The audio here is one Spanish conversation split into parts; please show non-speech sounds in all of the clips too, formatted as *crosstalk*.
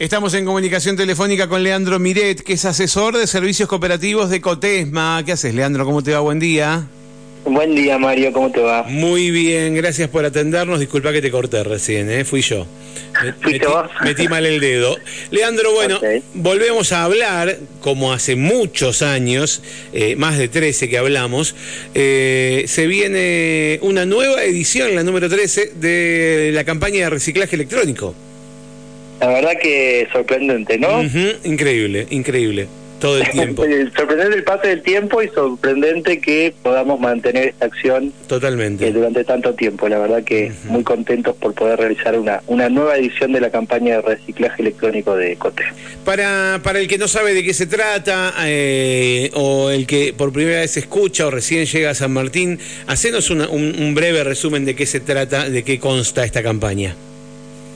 Estamos en comunicación telefónica con Leandro Miret, que es asesor de servicios cooperativos de Cotesma. ¿Qué haces, Leandro? ¿Cómo te va? Buen día. Buen día, Mario, ¿cómo te va? Muy bien, gracias por atendernos. Disculpa que te corté recién, ¿eh? fui yo. metí, metí, mal el dedo. Leandro, bueno, volvemos a hablar, como hace muchos años, eh, más de 13 que hablamos, eh, se viene una nueva edición, la número 13, de la campaña de reciclaje electrónico. La verdad que sorprendente, ¿no? Increíble, increíble. Todo el *laughs* tiempo. sorprendente el paso del tiempo y sorprendente que podamos mantener esta acción totalmente eh, durante tanto tiempo. La verdad que muy contentos por poder realizar una, una nueva edición de la campaña de reciclaje electrónico de COTE. Para, para el que no sabe de qué se trata eh, o el que por primera vez escucha o recién llega a San Martín, hacenos un, un breve resumen de qué se trata, de qué consta esta campaña.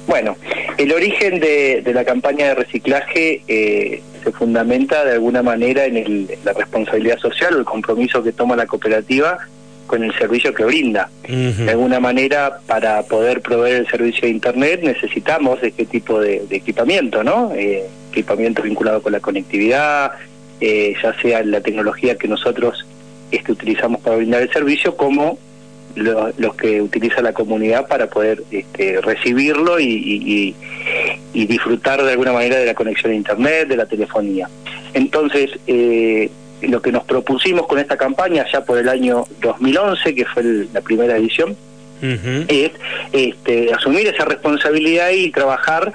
Bueno, el origen de, la campaña de reciclaje eh, se fundamenta de alguna manera en, la responsabilidad social o el compromiso que toma la cooperativa con el servicio que brinda. De alguna manera, para poder proveer el servicio de Internet necesitamos este tipo de, equipamiento, ¿no? Eh, equipamiento vinculado con la conectividad, eh, ya sea la tecnología que nosotros este, utilizamos para brindar el servicio, como los que utiliza la comunidad para poder este, recibirlo y, disfrutar de alguna manera de la conexión a Internet, de la telefonía. Entonces, eh, lo que nos propusimos con esta campaña ya por el año 2011, que fue la primera edición, es este, asumir esa responsabilidad y trabajar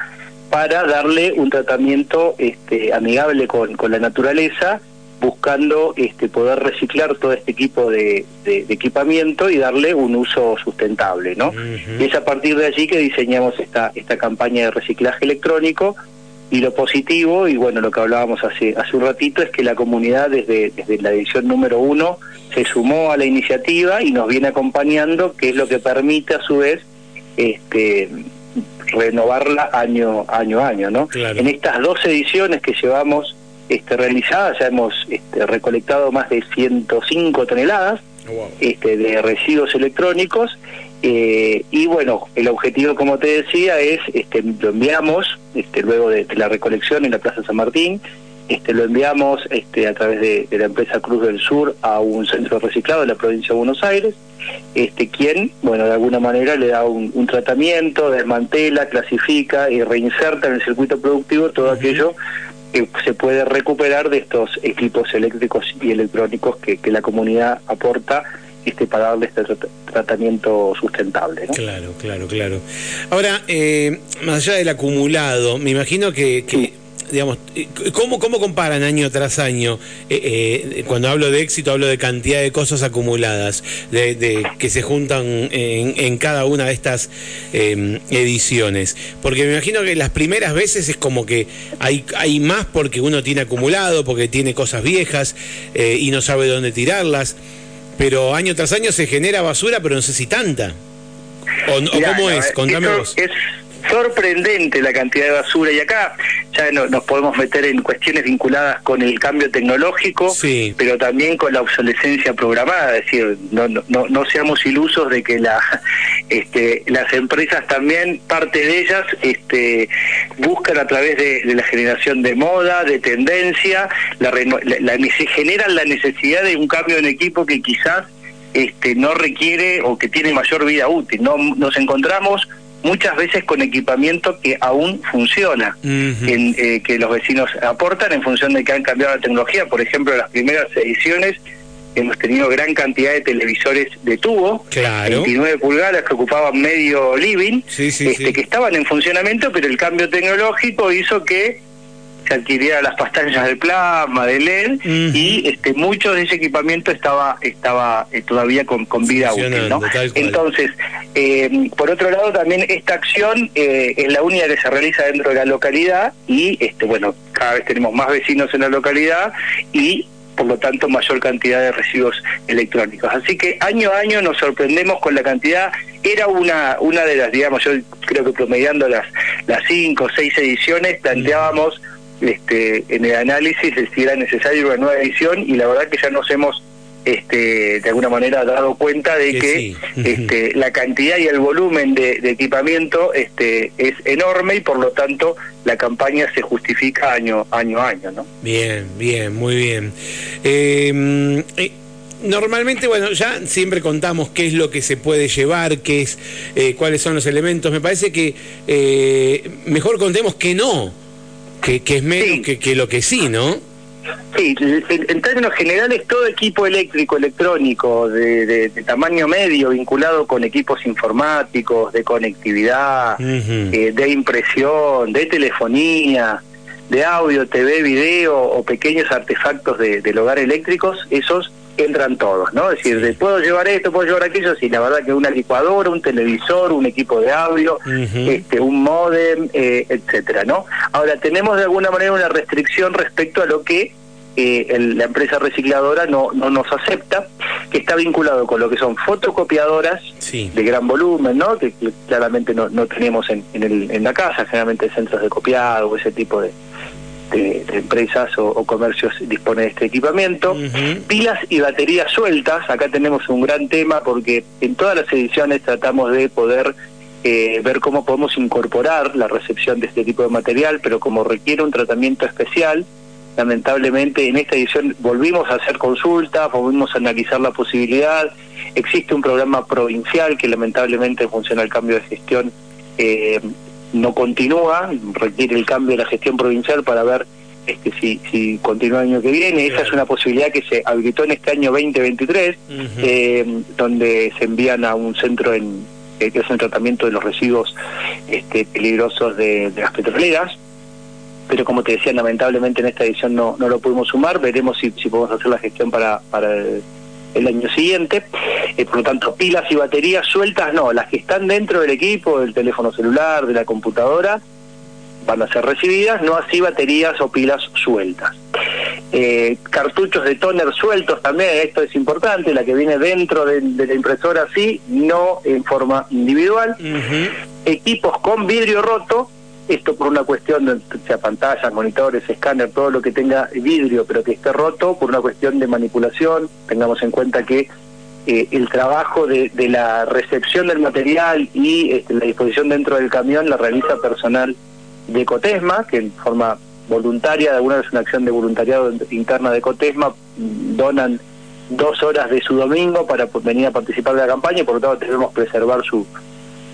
para darle un tratamiento este, amigable con, con la naturaleza buscando este, poder reciclar todo este equipo de, equipamiento y darle un uso sustentable, ¿no? Y es a partir de allí que diseñamos esta, esta campaña de reciclaje electrónico y lo positivo, y bueno, lo que hablábamos hace, hace un ratito, es que la comunidad desde, desde la edición número uno se sumó a la iniciativa y nos viene acompañando, que es lo que permite a su vez este, renovarla año, año a año, ¿no? En estas dos ediciones que llevamos este, realizada, ya hemos este, recolectado más de 105 toneladas oh, este, de residuos electrónicos eh, y bueno, el objetivo como te decía es, este, lo enviamos este, luego de, la recolección en la Plaza San Martín, este, lo enviamos este, a través de, la empresa Cruz del Sur a un centro reciclado de la provincia de Buenos Aires, este, quien, bueno, de alguna manera le da un, tratamiento, desmantela, clasifica y reinserta en el circuito productivo todo aquello que se puede recuperar de estos equipos eléctricos y electrónicos que, la comunidad aporta este para darle este tratamiento sustentable. Claro, claro, claro. Ahora, eh, más allá del acumulado, me imagino que, que digamos, ¿cómo, ¿cómo comparan año tras año? Eh, eh, cuando hablo de éxito, hablo de cantidad de cosas acumuladas, de, que se juntan en, cada una de estas em, ediciones. Porque me imagino que las primeras veces es como que hay, hay más porque uno tiene acumulado, porque tiene cosas viejas eh, y no sabe dónde tirarlas. Pero año tras año se genera basura, pero no sé si tanta. ¿O, cómo es? Contame vos sorprendente la cantidad de basura. Y acá ya no, nos podemos meter en cuestiones vinculadas con el cambio tecnológico, pero también con la obsolescencia programada, es decir, no, no, no seamos ilusos de que la, *laughs* este, las empresas también, parte de ellas, este, buscan a través de, la generación de moda, de tendencia, la, la, generan la necesidad de un cambio en equipo que quizás este, no requiere o que tiene mayor vida útil. No, nos encontramos muchas veces con equipamiento que aún funciona, eh, que los vecinos aportan en función de que han cambiado la tecnología. Por ejemplo, en las primeras ediciones hemos tenido gran cantidad de televisores de tubo, 29 pulgadas que ocupaban medio living, este, que estaban en funcionamiento, pero el cambio tecnológico hizo que se adquirieran las pantallas de plasma, de LED, y este mucho de ese equipamiento estaba estaba eh, todavía con, con vida útil. ¿no? Entonces, eh, por otro lado, también esta acción eh, es la única que se realiza dentro de la localidad y, este bueno, cada vez tenemos más vecinos en la localidad y por lo tanto mayor cantidad de residuos electrónicos. Así que año a año nos sorprendemos con la cantidad, era una una de las, digamos, yo creo que promediando las las cinco o seis ediciones, planteábamos este, en el análisis si era necesaria una nueva edición y la verdad que ya nos hemos este, de alguna manera dado cuenta de que, este, la cantidad y el volumen de, equipamiento este, es enorme y por lo tanto la campaña se justifica año año a año. ¿no? Bien, bien, muy bien. Em, eh, normalmente, bueno, ya siempre contamos qué es lo que se puede llevar, qué es, eh, cuáles son los elementos. Me parece que eh, mejor contemos que no, que, es menos que, que lo que sí, ¿no? Sí, en, términos generales, todo equipo eléctrico, electrónico, de, tamaño medio, vinculado con equipos informáticos, de conectividad, eh, de impresión, de telefonía, de audio, TV, video o pequeños artefactos del hogar eléctricos, esos entran todos, ¿no? Es decir, puedo llevar esto, puedo llevar aquello, sí, la verdad que una licuadora, un televisor, un equipo de audio, este, un modem, eh, etcétera, ¿no? Ahora tenemos de alguna manera una restricción respecto a lo que eh, la empresa recicladora no, no nos acepta, que está vinculado con lo que son fotocopiadoras de gran volumen, ¿no? Que, claramente no, no tenemos en, el, en la casa, generalmente centros de copiado o ese tipo de, de, empresas o, comercios dispone de este equipamiento. Pilas y baterías sueltas, acá tenemos un gran tema porque en todas las ediciones tratamos de poder eh, ver cómo podemos incorporar la recepción de este tipo de material, pero como requiere un tratamiento especial, lamentablemente en esta edición volvimos a hacer consultas, volvimos a analizar la posibilidad, existe un programa provincial que lamentablemente funciona el cambio de gestión eh, no continúa, requiere el cambio de la gestión provincial para ver este, si, si continúa el año que viene. Esa es una posibilidad que se habilitó en este año 2023, eh, donde se envían a un centro en eh, que es el tratamiento de los residuos este, peligrosos de, las petroleras. Pero como te decía, lamentablemente en esta edición no, no lo pudimos sumar. Veremos si, si podemos hacer la gestión para, para el, el año siguiente. Eh, por lo tanto, pilas y baterías sueltas no, las que están dentro del equipo, del teléfono celular, de la computadora, van a ser recibidas, no así baterías o pilas sueltas. Eh, cartuchos de toner sueltos también, esto es importante, la que viene dentro de, la impresora sí, no en forma individual. Equipos con vidrio roto, esto por una cuestión de sea pantallas, monitores, escáner, todo lo que tenga vidrio pero que esté roto, por una cuestión de manipulación, tengamos en cuenta que eh, el trabajo de, la recepción del material y este, la disposición dentro del camión la realiza personal de Cotesma, que en forma voluntaria, de alguna vez una acción de voluntariado interna de Cotesma, donan dos horas de su domingo para venir a participar de la campaña y por lo tanto debemos preservar su,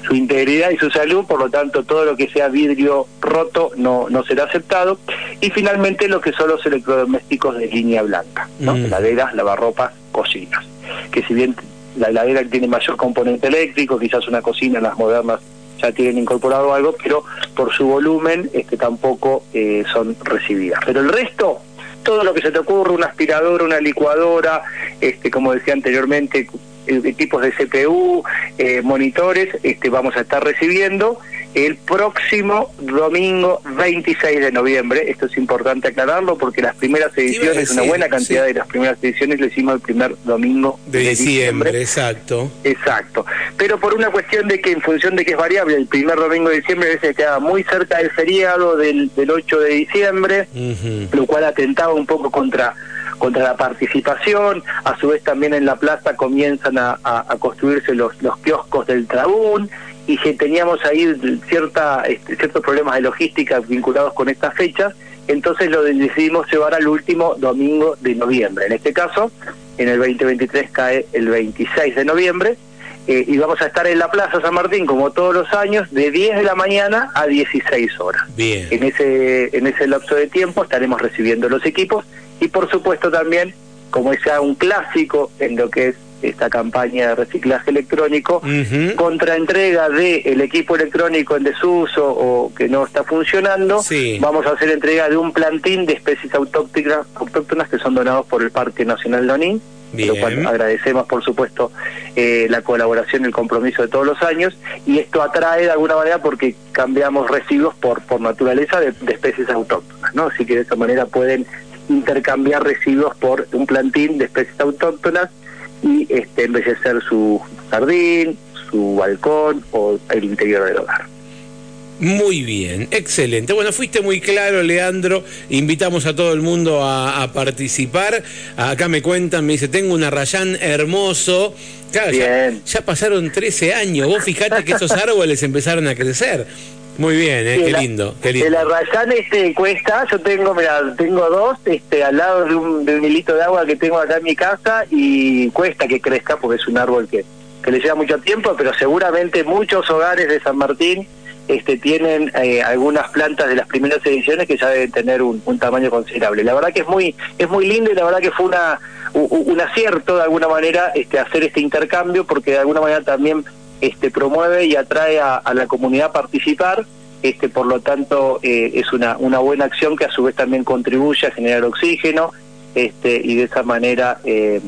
su integridad y su salud, por lo tanto todo lo que sea vidrio roto no, no será aceptado. Y finalmente lo que son los electrodomésticos de línea blanca, ¿no? Mm. heladeras, lavarropas, cocinas. Que si bien la heladera tiene mayor componente eléctrico, quizás una cocina, las modernas ya tienen incorporado algo, pero por su volumen este, tampoco eh, son recibidas. Pero el resto, todo lo que se te ocurre, una aspiradora, una licuadora, este, como decía anteriormente, equipos de CPU, eh, monitores, este, vamos a estar recibiendo el próximo domingo 26 de noviembre. Esto es importante aclararlo porque las primeras ediciones, una buena cantidad de las primeras ediciones lo hicimos el primer domingo de, diciembre, Exacto. Exacto. Pero por una cuestión de que en función de que es variable, el primer domingo de diciembre a veces queda muy cerca del feriado del, del 8 de diciembre, lo cual atentaba un poco contra contra la participación, a su vez también en la plaza comienzan a, construirse los, los kioscos del Trabún, y que teníamos ahí cierta, este, ciertos problemas de logística vinculados con estas fechas, entonces lo decidimos llevar al último domingo de noviembre. En este caso, en el 2023 cae el 26 de noviembre, eh, y vamos a estar en la Plaza San Martín como todos los años de 10 de la mañana a 16 horas. Bien. En ese en ese lapso de tiempo estaremos recibiendo los equipos y por supuesto también como es ya un clásico en lo que es esta campaña de reciclaje electrónico, contra entrega del el equipo electrónico en desuso o que no está funcionando, vamos a hacer entrega de un plantín de especies autóctonas, autóctonas que son donados por el Parque Nacional Lonín, lo cual agradecemos por supuesto eh, la colaboración y el compromiso de todos los años, y esto atrae de alguna manera porque cambiamos residuos por, por naturaleza de, de especies autóctonas, ¿no? Así que de esta manera pueden intercambiar residuos por un plantín de especies autóctonas y este, embellecer su jardín, su balcón o el interior del hogar. Muy bien, excelente. Bueno, fuiste muy claro, Leandro. Invitamos a todo el mundo a, participar. Acá me cuentan, me dice, tengo un arrayán hermoso. Claro, ya, ya, pasaron 13 años. Vos fijate que esos *laughs* árboles empezaron a crecer. Muy bien, eh, qué, lindo, qué lindo. El arrayán este cuesta, yo tengo, mira, tengo dos, este, al lado de un, de un hilito de agua que tengo acá en mi casa y cuesta que crezca porque es un árbol que, que le lleva mucho tiempo, pero seguramente muchos hogares de San Martín este, tienen eh, algunas plantas de las primeras ediciones que ya deben tener un, tamaño considerable. La verdad que es muy es muy lindo y la verdad que fue una un, acierto de alguna manera este, hacer este intercambio porque de alguna manera también este, promueve y atrae a, la comunidad a participar, este, por lo tanto eh, es una, una buena acción que a su vez también contribuye a generar oxígeno este, y de esa manera, eh,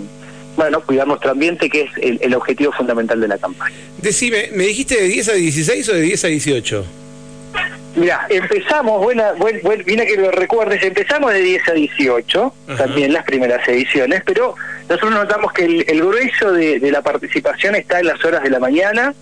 bueno, cuidar nuestro ambiente, que es el, objetivo fundamental de la campaña. Decime, ¿me dijiste de 10 a 16 o de 10 a 18? Mira, empezamos, buena, buen, buen, que lo recuerdes, empezamos de 10 a 18, también las primeras ediciones, pero nosotros notamos que el, grueso de, la participación está en las horas de la mañana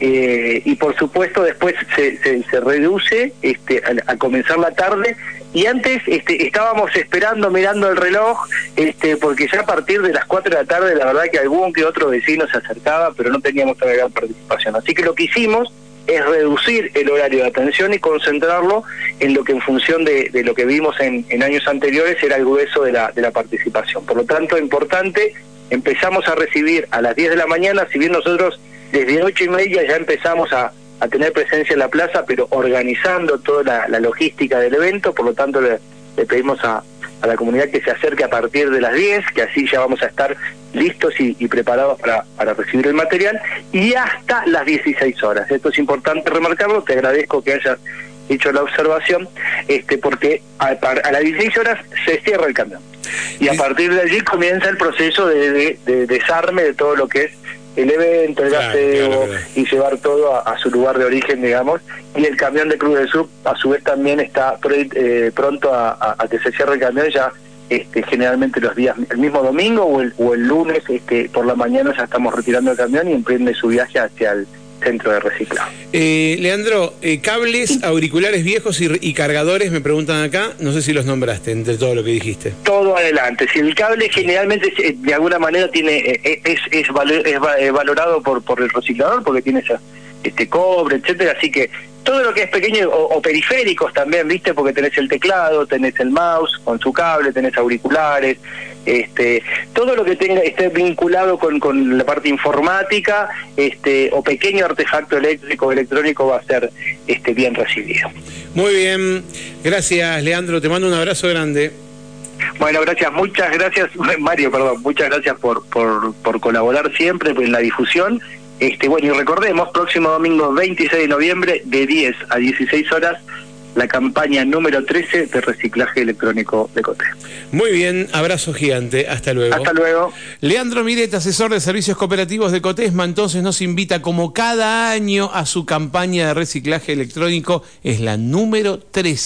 eh, y por supuesto después se, se, reduce este, a, comenzar la tarde y antes este, estábamos esperando, mirando el reloj, este, porque ya a partir de las 4 de la tarde la verdad que algún que otro vecino se acercaba, pero no teníamos tanta gran participación. Así que lo que hicimos es reducir el horario de atención y concentrarlo en lo que en función de, lo que vimos en, años anteriores era el grueso de la, de la participación. Por lo tanto, importante, empezamos a recibir a las 10 de la mañana, si bien nosotros desde 8 y media ya empezamos a, tener presencia en la plaza, pero organizando toda la, logística del evento, por lo tanto pedimos a, a la comunidad que se acerque a partir de las 10, que así ya vamos a estar listos y, preparados para, para, recibir el material, y hasta las 16 horas. Esto es importante remarcarlo, te agradezco que hayas hecho la observación, este porque a, a las 16 horas se cierra el camión. Y a partir de allí comienza el proceso de desarme de todo lo que es el evento, el gaseo y llevar todo a, su lugar de origen, digamos. Y el camión de Cruz del Sur, a su vez, también está eh, pronto a, que se cierre el camión ya. Este, generalmente los días, el mismo domingo o el, o el lunes este, por la mañana ya estamos retirando el camión y emprende su viaje hacia el, centro de reciclado. Eh, Leandro, eh, cables, auriculares viejos y, cargadores, me preguntan acá, no sé si los nombraste entre todo lo que dijiste. Todo adelante, si el cable generalmente eh, de alguna manera tiene es, es, valorado por, por el reciclador porque tiene este cobre, etcétera, así que todo lo que es pequeño o, periféricos también, ¿viste? Porque tenés el teclado, tenés el mouse con su cable, tenés auriculares, este, todo lo que tenga esté vinculado con, con la parte informática, este, o pequeño artefacto eléctrico o electrónico va a ser este bien recibido. Muy bien, gracias Leandro, te mando un abrazo grande. Bueno, gracias, muchas gracias, *laughs* Mario, perdón, muchas gracias por, por, por colaborar siempre en la difusión. Este, bueno, y recordemos, próximo domingo 26 de noviembre, de 10 a 16 horas, la campaña número 13 de reciclaje electrónico de COTE. Muy bien, abrazo gigante, hasta luego. Hasta luego. Leandro Miret, asesor de servicios cooperativos de Cotesma, entonces nos invita como cada año a su campaña de reciclaje electrónico, es la número 13.